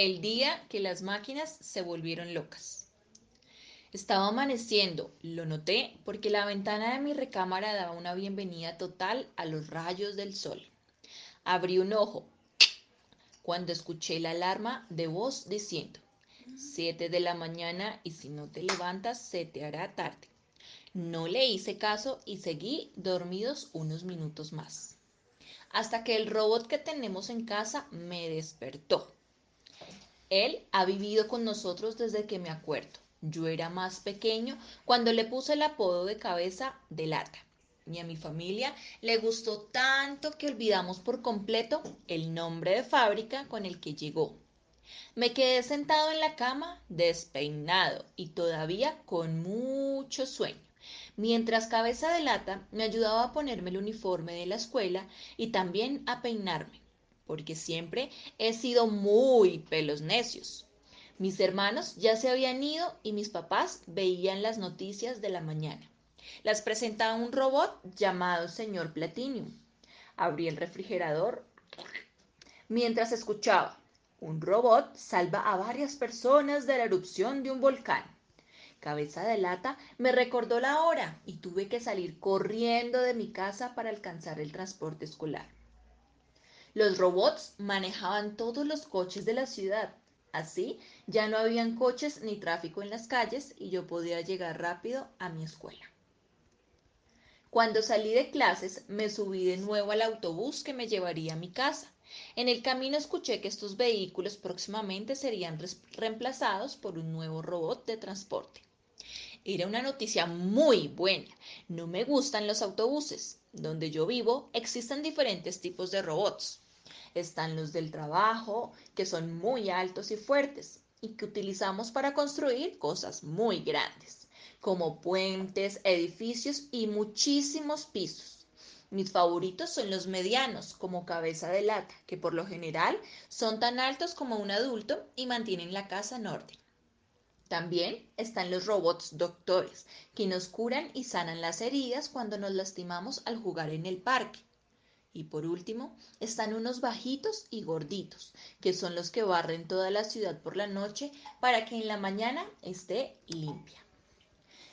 El día que las máquinas se volvieron locas. Estaba amaneciendo, lo noté porque la ventana de mi recámara daba una bienvenida total a los rayos del sol. Abrí un ojo cuando escuché la alarma de voz diciendo, siete de la mañana y si no te levantas se te hará tarde. No le hice caso y seguí dormidos unos minutos más. Hasta que el robot que tenemos en casa me despertó. Él ha vivido con nosotros desde que me acuerdo. Yo era más pequeño cuando le puse el apodo de cabeza de lata. Y a mi familia le gustó tanto que olvidamos por completo el nombre de fábrica con el que llegó. Me quedé sentado en la cama, despeinado y todavía con mucho sueño, mientras cabeza de lata me ayudaba a ponerme el uniforme de la escuela y también a peinarme porque siempre he sido muy pelos necios. Mis hermanos ya se habían ido y mis papás veían las noticias de la mañana. Las presentaba un robot llamado señor Platinum. Abrí el refrigerador mientras escuchaba. Un robot salva a varias personas de la erupción de un volcán. Cabeza de lata me recordó la hora y tuve que salir corriendo de mi casa para alcanzar el transporte escolar. Los robots manejaban todos los coches de la ciudad. Así ya no habían coches ni tráfico en las calles y yo podía llegar rápido a mi escuela. Cuando salí de clases me subí de nuevo al autobús que me llevaría a mi casa. En el camino escuché que estos vehículos próximamente serían reemplazados por un nuevo robot de transporte. Era una noticia muy buena. No me gustan los autobuses. Donde yo vivo existen diferentes tipos de robots. Están los del trabajo, que son muy altos y fuertes y que utilizamos para construir cosas muy grandes, como puentes, edificios y muchísimos pisos. Mis favoritos son los medianos, como cabeza de lata, que por lo general son tan altos como un adulto y mantienen la casa en orden. También están los robots doctores, que nos curan y sanan las heridas cuando nos lastimamos al jugar en el parque. Y por último, están unos bajitos y gorditos, que son los que barren toda la ciudad por la noche para que en la mañana esté limpia.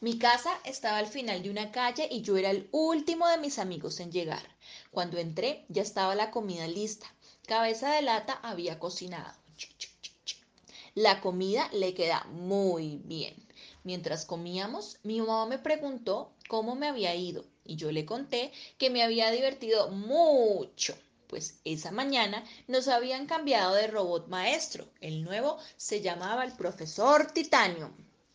Mi casa estaba al final de una calle y yo era el último de mis amigos en llegar. Cuando entré ya estaba la comida lista. Cabeza de lata había cocinado. La comida le queda muy bien. Mientras comíamos, mi mamá me preguntó cómo me había ido y yo le conté que me había divertido mucho, pues esa mañana nos habían cambiado de robot maestro. El nuevo se llamaba el profesor Titanium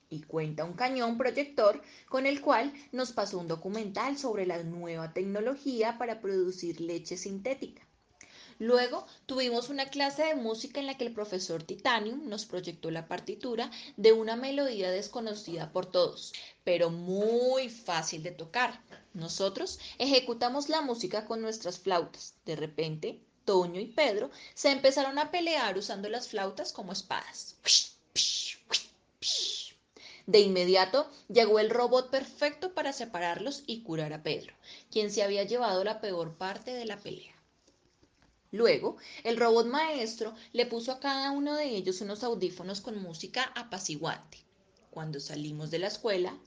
y cuenta un cañón proyector con el cual nos pasó un documental sobre la nueva tecnología para producir leche sintética. Luego tuvimos una clase de música en la que el profesor Titanium nos proyectó la partitura de una melodía desconocida por todos, pero muy fácil de tocar. Nosotros ejecutamos la música con nuestras flautas. De repente, Toño y Pedro se empezaron a pelear usando las flautas como espadas. De inmediato llegó el robot perfecto para separarlos y curar a Pedro, quien se había llevado la peor parte de la pelea. Luego, el robot maestro le puso a cada uno de ellos unos audífonos con música apaciguante. Cuando salimos de la escuela,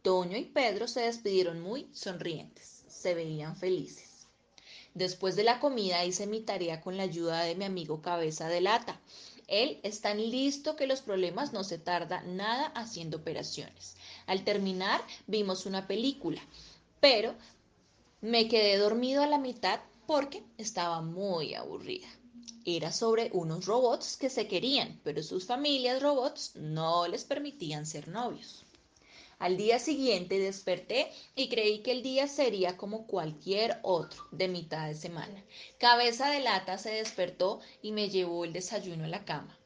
Toño y Pedro se despidieron muy sonrientes. Se veían felices. Después de la comida hice mi tarea con la ayuda de mi amigo Cabeza de Lata. Él es tan listo que los problemas no se tarda nada haciendo operaciones. Al terminar vimos una película, pero me quedé dormido a la mitad porque estaba muy aburrida. Era sobre unos robots que se querían, pero sus familias robots no les permitían ser novios. Al día siguiente desperté y creí que el día sería como cualquier otro de mitad de semana. Cabeza de lata se despertó y me llevó el desayuno a la cama.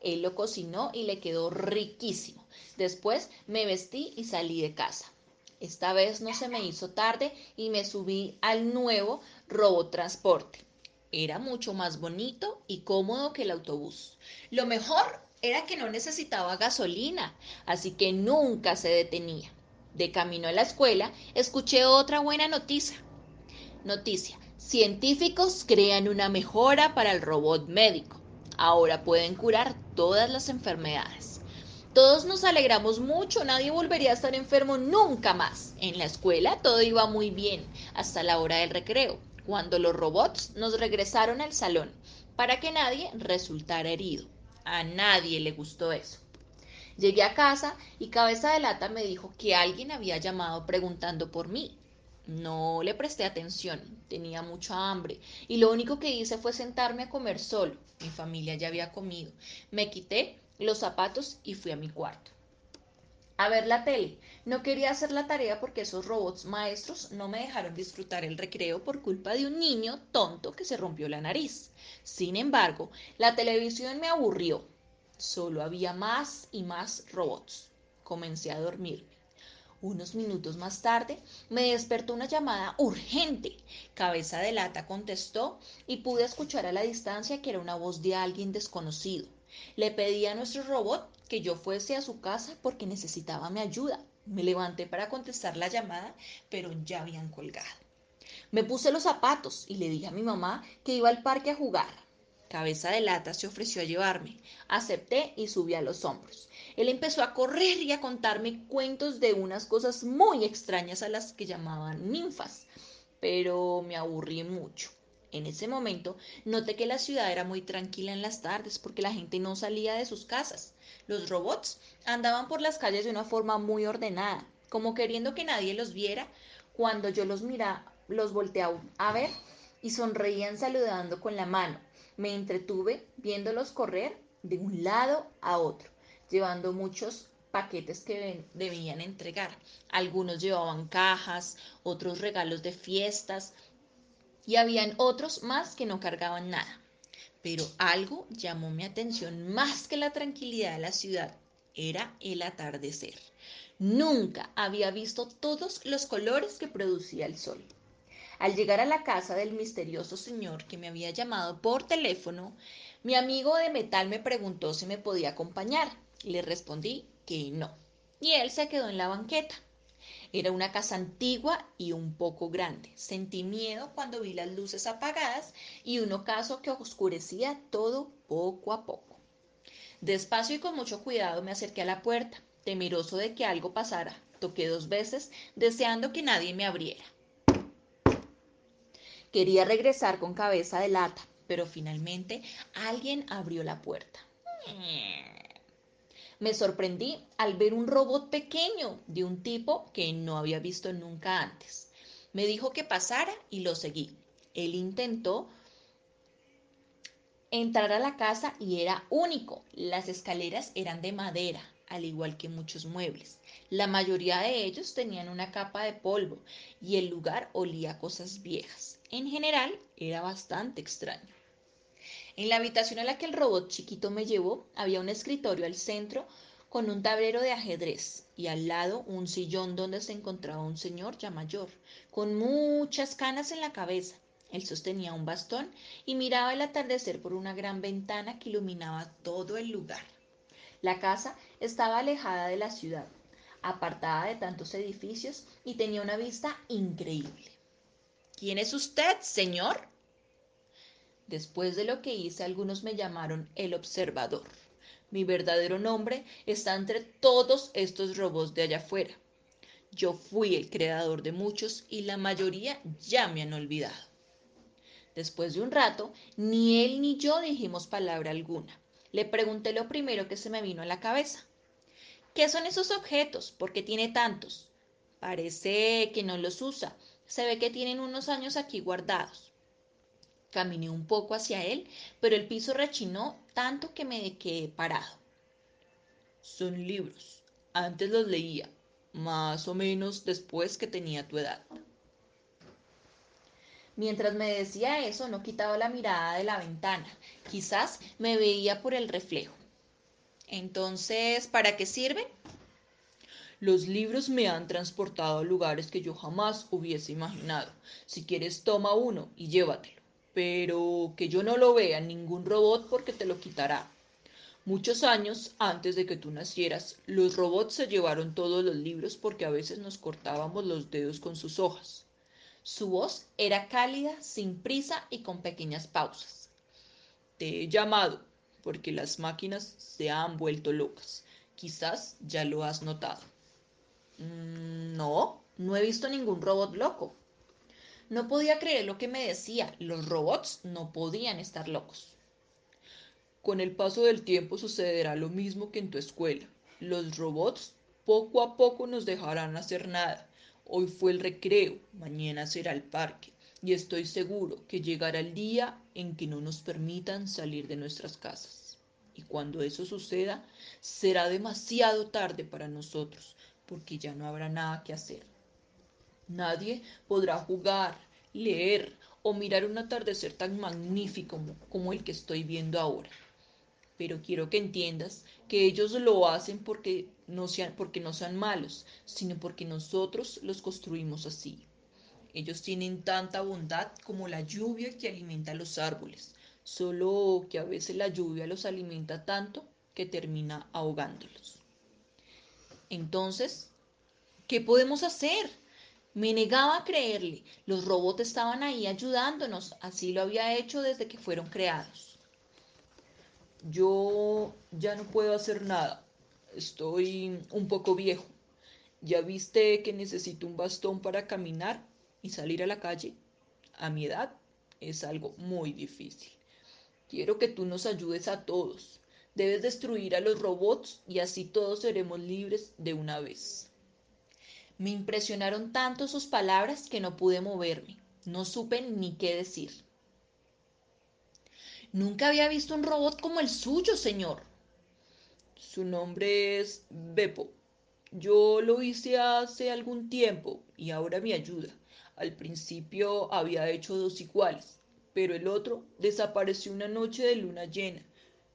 Él lo cocinó y le quedó riquísimo. Después me vestí y salí de casa. Esta vez no se me hizo tarde y me subí al nuevo robotransporte. Era mucho más bonito y cómodo que el autobús. Lo mejor era que no necesitaba gasolina, así que nunca se detenía. De camino a la escuela, escuché otra buena noticia. Noticia. Científicos crean una mejora para el robot médico. Ahora pueden curar todas las enfermedades. Todos nos alegramos mucho, nadie volvería a estar enfermo nunca más. En la escuela todo iba muy bien, hasta la hora del recreo, cuando los robots nos regresaron al salón, para que nadie resultara herido. A nadie le gustó eso. Llegué a casa y Cabeza de Lata me dijo que alguien había llamado preguntando por mí. No le presté atención, tenía mucha hambre y lo único que hice fue sentarme a comer solo. Mi familia ya había comido. Me quité los zapatos y fui a mi cuarto. A ver la tele. No quería hacer la tarea porque esos robots maestros no me dejaron disfrutar el recreo por culpa de un niño tonto que se rompió la nariz. Sin embargo, la televisión me aburrió. Solo había más y más robots. Comencé a dormirme. Unos minutos más tarde me despertó una llamada urgente. Cabeza de lata contestó y pude escuchar a la distancia que era una voz de alguien desconocido. Le pedí a nuestro robot que yo fuese a su casa porque necesitaba mi ayuda. Me levanté para contestar la llamada, pero ya habían colgado. Me puse los zapatos y le dije a mi mamá que iba al parque a jugar. Cabeza de lata se ofreció a llevarme. Acepté y subí a los hombros. Él empezó a correr y a contarme cuentos de unas cosas muy extrañas a las que llamaban ninfas, pero me aburrí mucho. En ese momento noté que la ciudad era muy tranquila en las tardes porque la gente no salía de sus casas. Los robots andaban por las calles de una forma muy ordenada, como queriendo que nadie los viera. Cuando yo los miraba, los volteaba a ver y sonreían saludando con la mano. Me entretuve viéndolos correr de un lado a otro llevando muchos paquetes que debían entregar. Algunos llevaban cajas, otros regalos de fiestas y habían otros más que no cargaban nada. Pero algo llamó mi atención más que la tranquilidad de la ciudad. Era el atardecer. Nunca había visto todos los colores que producía el sol. Al llegar a la casa del misterioso señor que me había llamado por teléfono, mi amigo de metal me preguntó si me podía acompañar. Le respondí que no. Y él se quedó en la banqueta. Era una casa antigua y un poco grande. Sentí miedo cuando vi las luces apagadas y un ocaso que oscurecía todo poco a poco. Despacio y con mucho cuidado me acerqué a la puerta, temeroso de que algo pasara. Toqué dos veces, deseando que nadie me abriera. Quería regresar con cabeza de lata, pero finalmente alguien abrió la puerta. Me sorprendí al ver un robot pequeño de un tipo que no había visto nunca antes. Me dijo que pasara y lo seguí. Él intentó entrar a la casa y era único. Las escaleras eran de madera, al igual que muchos muebles. La mayoría de ellos tenían una capa de polvo y el lugar olía a cosas viejas. En general, era bastante extraño. En la habitación a la que el robot chiquito me llevó había un escritorio al centro con un tablero de ajedrez y al lado un sillón donde se encontraba un señor ya mayor, con muchas canas en la cabeza. Él sostenía un bastón y miraba el atardecer por una gran ventana que iluminaba todo el lugar. La casa estaba alejada de la ciudad, apartada de tantos edificios y tenía una vista increíble. ¿Quién es usted, señor? Después de lo que hice, algunos me llamaron el observador. Mi verdadero nombre está entre todos estos robots de allá afuera. Yo fui el creador de muchos y la mayoría ya me han olvidado. Después de un rato, ni él ni yo dijimos palabra alguna. Le pregunté lo primero que se me vino a la cabeza. ¿Qué son esos objetos? ¿Por qué tiene tantos? Parece que no los usa. Se ve que tienen unos años aquí guardados. Caminé un poco hacia él, pero el piso rechinó tanto que me quedé parado. Son libros. Antes los leía, más o menos después que tenía tu edad. Mientras me decía eso, no quitaba la mirada de la ventana. Quizás me veía por el reflejo. Entonces, ¿para qué sirven? Los libros me han transportado a lugares que yo jamás hubiese imaginado. Si quieres, toma uno y llévatelo pero que yo no lo vea ningún robot porque te lo quitará. Muchos años antes de que tú nacieras, los robots se llevaron todos los libros porque a veces nos cortábamos los dedos con sus hojas. Su voz era cálida, sin prisa y con pequeñas pausas. Te he llamado porque las máquinas se han vuelto locas. Quizás ya lo has notado. Mm, no, no he visto ningún robot loco. No podía creer lo que me decía. Los robots no podían estar locos. Con el paso del tiempo sucederá lo mismo que en tu escuela. Los robots poco a poco nos dejarán hacer nada. Hoy fue el recreo, mañana será el parque y estoy seguro que llegará el día en que no nos permitan salir de nuestras casas. Y cuando eso suceda, será demasiado tarde para nosotros, porque ya no habrá nada que hacer. Nadie podrá jugar, leer o mirar un atardecer tan magnífico como, el que estoy viendo ahora. Pero quiero que entiendas que ellos lo hacen porque no, sean, porque no sean malos, sino porque nosotros los construimos así. Ellos tienen tanta bondad como la lluvia que alimenta los árboles, solo que a veces la lluvia los alimenta tanto que termina ahogándolos. Entonces, ¿qué podemos hacer? Me negaba a creerle. Los robots estaban ahí ayudándonos. Así lo había hecho desde que fueron creados. Yo ya no puedo hacer nada. Estoy un poco viejo. ¿Ya viste que necesito un bastón para caminar? y salir a la calle a mi edad es algo muy difícil. Quiero que tú nos ayudes a todos. Debes destruir a los robots y así todos seremos libres de una vez. Me impresionaron tanto sus palabras que no pude moverme. No supe ni qué decir. Nunca había visto un robot como el suyo, señor. Su nombre es Beppo. Yo lo hice hace algún tiempo y ahora me ayuda. Al principio había hecho dos iguales, pero el otro desapareció una noche de luna llena.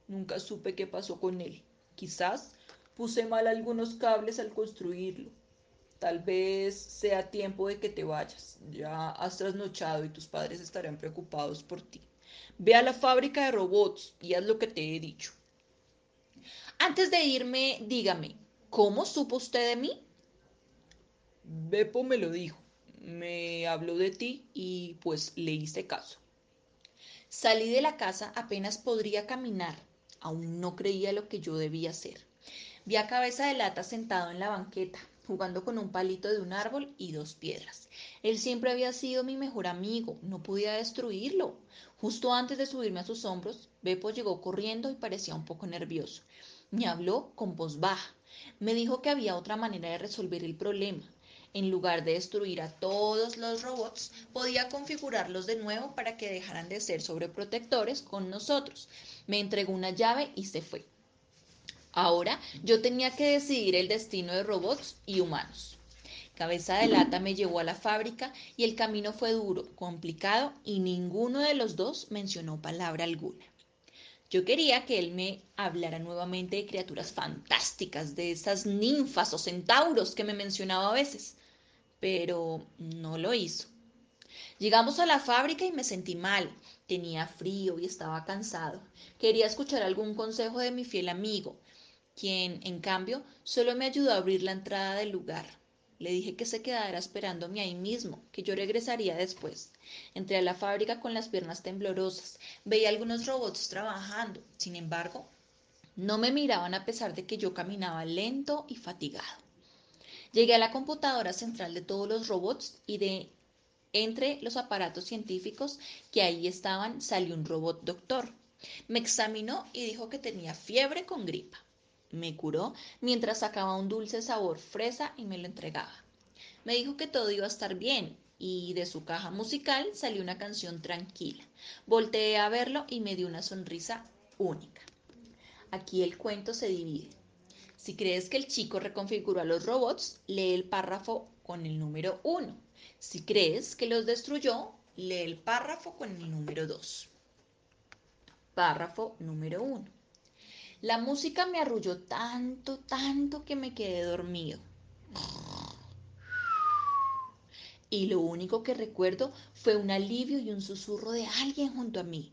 Nunca supe qué pasó con él. Quizás puse mal algunos cables al construirlo. Tal vez sea tiempo de que te vayas. Ya has trasnochado y tus padres estarán preocupados por ti. Ve a la fábrica de robots y haz lo que te he dicho. Antes de irme, dígame, ¿cómo supo usted de mí? Beppo me lo dijo me habló de ti y pues le hice caso. Salí de la casa apenas podría caminar. Aún no creía lo que yo debía hacer. Vi a cabeza de lata sentado en la banqueta, jugando con un palito de un árbol y dos piedras. Él siempre había sido mi mejor amigo, no podía destruirlo. Justo antes de subirme a sus hombros, Beppo llegó corriendo y parecía un poco nervioso. Me habló con voz baja. Me dijo que había otra manera de resolver el problema en lugar de destruir a todos los robots, podía configurarlos de nuevo para que dejaran de ser sobreprotectores con nosotros. Me entregó una llave y se fue. Ahora yo tenía que decidir el destino de robots y humanos. Cabeza de lata me llevó a la fábrica y el camino fue duro, complicado y ninguno de los dos mencionó palabra alguna. Yo quería que él me hablara nuevamente de criaturas fantásticas, de esas ninfas o centauros que me mencionaba a veces pero no lo hizo. Llegamos a la fábrica y me sentí mal. Tenía frío y estaba cansado. Quería escuchar algún consejo de mi fiel amigo, quien, en cambio, solo me ayudó a abrir la entrada del lugar. Le dije que se quedara esperándome ahí mismo, que yo regresaría después. Entré a la fábrica con las piernas temblorosas. Veía algunos robots trabajando. Sin embargo, no me miraban a pesar de que yo caminaba lento y fatigado. Llegué a la computadora central de todos los robots y de entre los aparatos científicos que ahí estaban salió un robot doctor. Me examinó y dijo que tenía fiebre con gripa. Me curó mientras sacaba un dulce sabor fresa y me lo entregaba. Me dijo que todo iba a estar bien y de su caja musical salió una canción tranquila. Volteé a verlo y me dio una sonrisa única. Aquí el cuento se divide. Si crees que el chico reconfiguró a los robots, lee el párrafo con el número 1. Si crees que los destruyó, lee el párrafo con el número 2. Párrafo número 1. La música me arrulló tanto, tanto que me quedé dormido. Y lo único que recuerdo fue un alivio y un susurro de alguien junto a mí.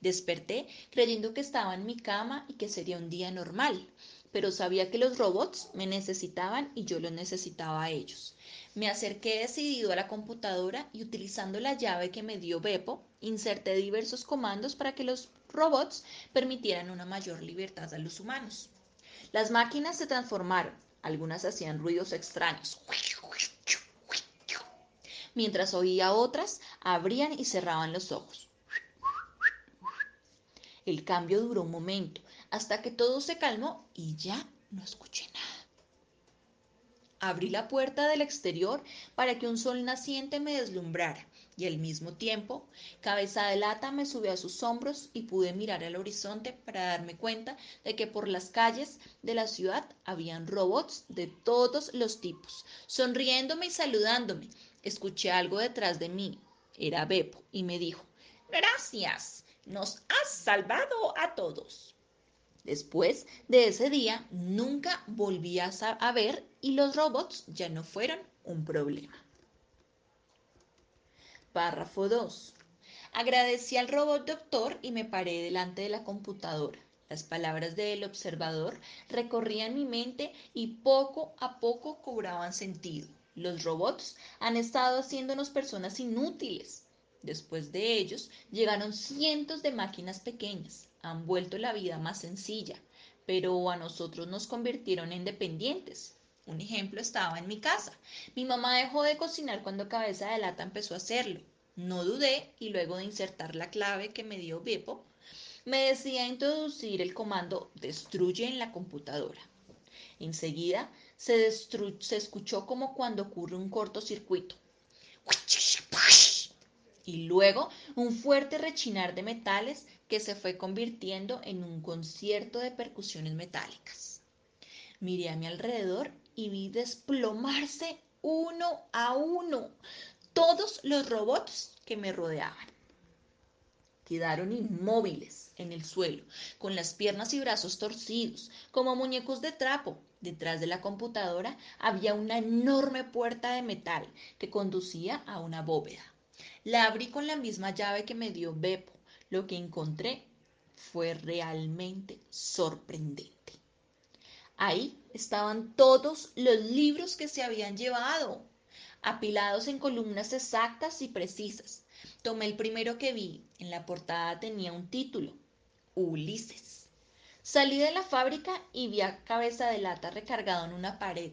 Desperté creyendo que estaba en mi cama y que sería un día normal, pero sabía que los robots me necesitaban y yo los necesitaba a ellos. Me acerqué decidido a la computadora y utilizando la llave que me dio Beppo, inserté diversos comandos para que los robots permitieran una mayor libertad a los humanos. Las máquinas se transformaron, algunas hacían ruidos extraños, mientras oía otras abrían y cerraban los ojos. El cambio duró un momento, hasta que todo se calmó y ya no escuché nada. Abrí la puerta del exterior para que un sol naciente me deslumbrara y al mismo tiempo, cabeza de lata me subió a sus hombros y pude mirar al horizonte para darme cuenta de que por las calles de la ciudad habían robots de todos los tipos, sonriéndome y saludándome. Escuché algo detrás de mí. Era Beppo y me dijo, gracias, nos has salvado a todos. Después de ese día, nunca volví a ver y los robots ya no fueron un problema. Párrafo 2. Agradecí al robot doctor y me paré delante de la computadora. Las palabras del observador recorrían mi mente y poco a poco cobraban sentido. Los robots han estado haciéndonos personas inútiles. Después de ellos llegaron cientos de máquinas pequeñas. Han vuelto la vida más sencilla, pero a nosotros nos convirtieron en dependientes. Un ejemplo estaba en mi casa. Mi mamá dejó de cocinar cuando Cabeza de Lata empezó a hacerlo. No dudé y luego de insertar la clave que me dio Beppo, me decidí introducir el comando destruye en la computadora. Enseguida se, se escuchó como cuando ocurre un cortocircuito. Y luego un fuerte rechinar de metales que se fue convirtiendo en un concierto de percusiones metálicas. Miré a mi alrededor y vi desplomarse uno a uno todos los robots que me rodeaban. Quedaron inmóviles en el suelo, con las piernas y brazos torcidos, como muñecos de trapo. Detrás de la computadora había una enorme puerta de metal que conducía a una bóveda. La abrí con la misma llave que me dio Beppo. Lo que encontré fue realmente sorprendente. Ahí estaban todos los libros que se habían llevado, apilados en columnas exactas y precisas. Tomé el primero que vi. En la portada tenía un título, Ulises. Salí de la fábrica y vi a cabeza de lata recargado en una pared.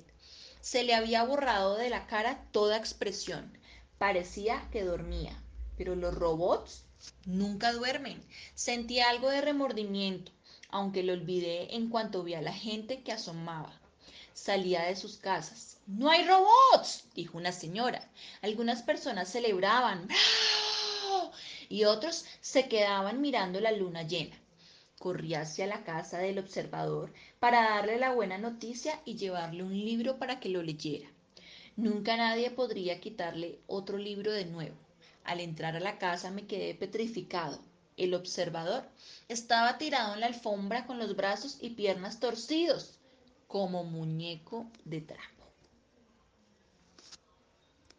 Se le había borrado de la cara toda expresión. Parecía que dormía. Pero los robots nunca duermen. Sentí algo de remordimiento aunque lo olvidé en cuanto vi a la gente que asomaba. Salía de sus casas. ¡No hay robots! dijo una señora. Algunas personas celebraban. Y otros se quedaban mirando la luna llena. Corrí hacia la casa del observador para darle la buena noticia y llevarle un libro para que lo leyera. Nunca nadie podría quitarle otro libro de nuevo. Al entrar a la casa me quedé petrificado. El observador estaba tirado en la alfombra con los brazos y piernas torcidos, como muñeco de trapo.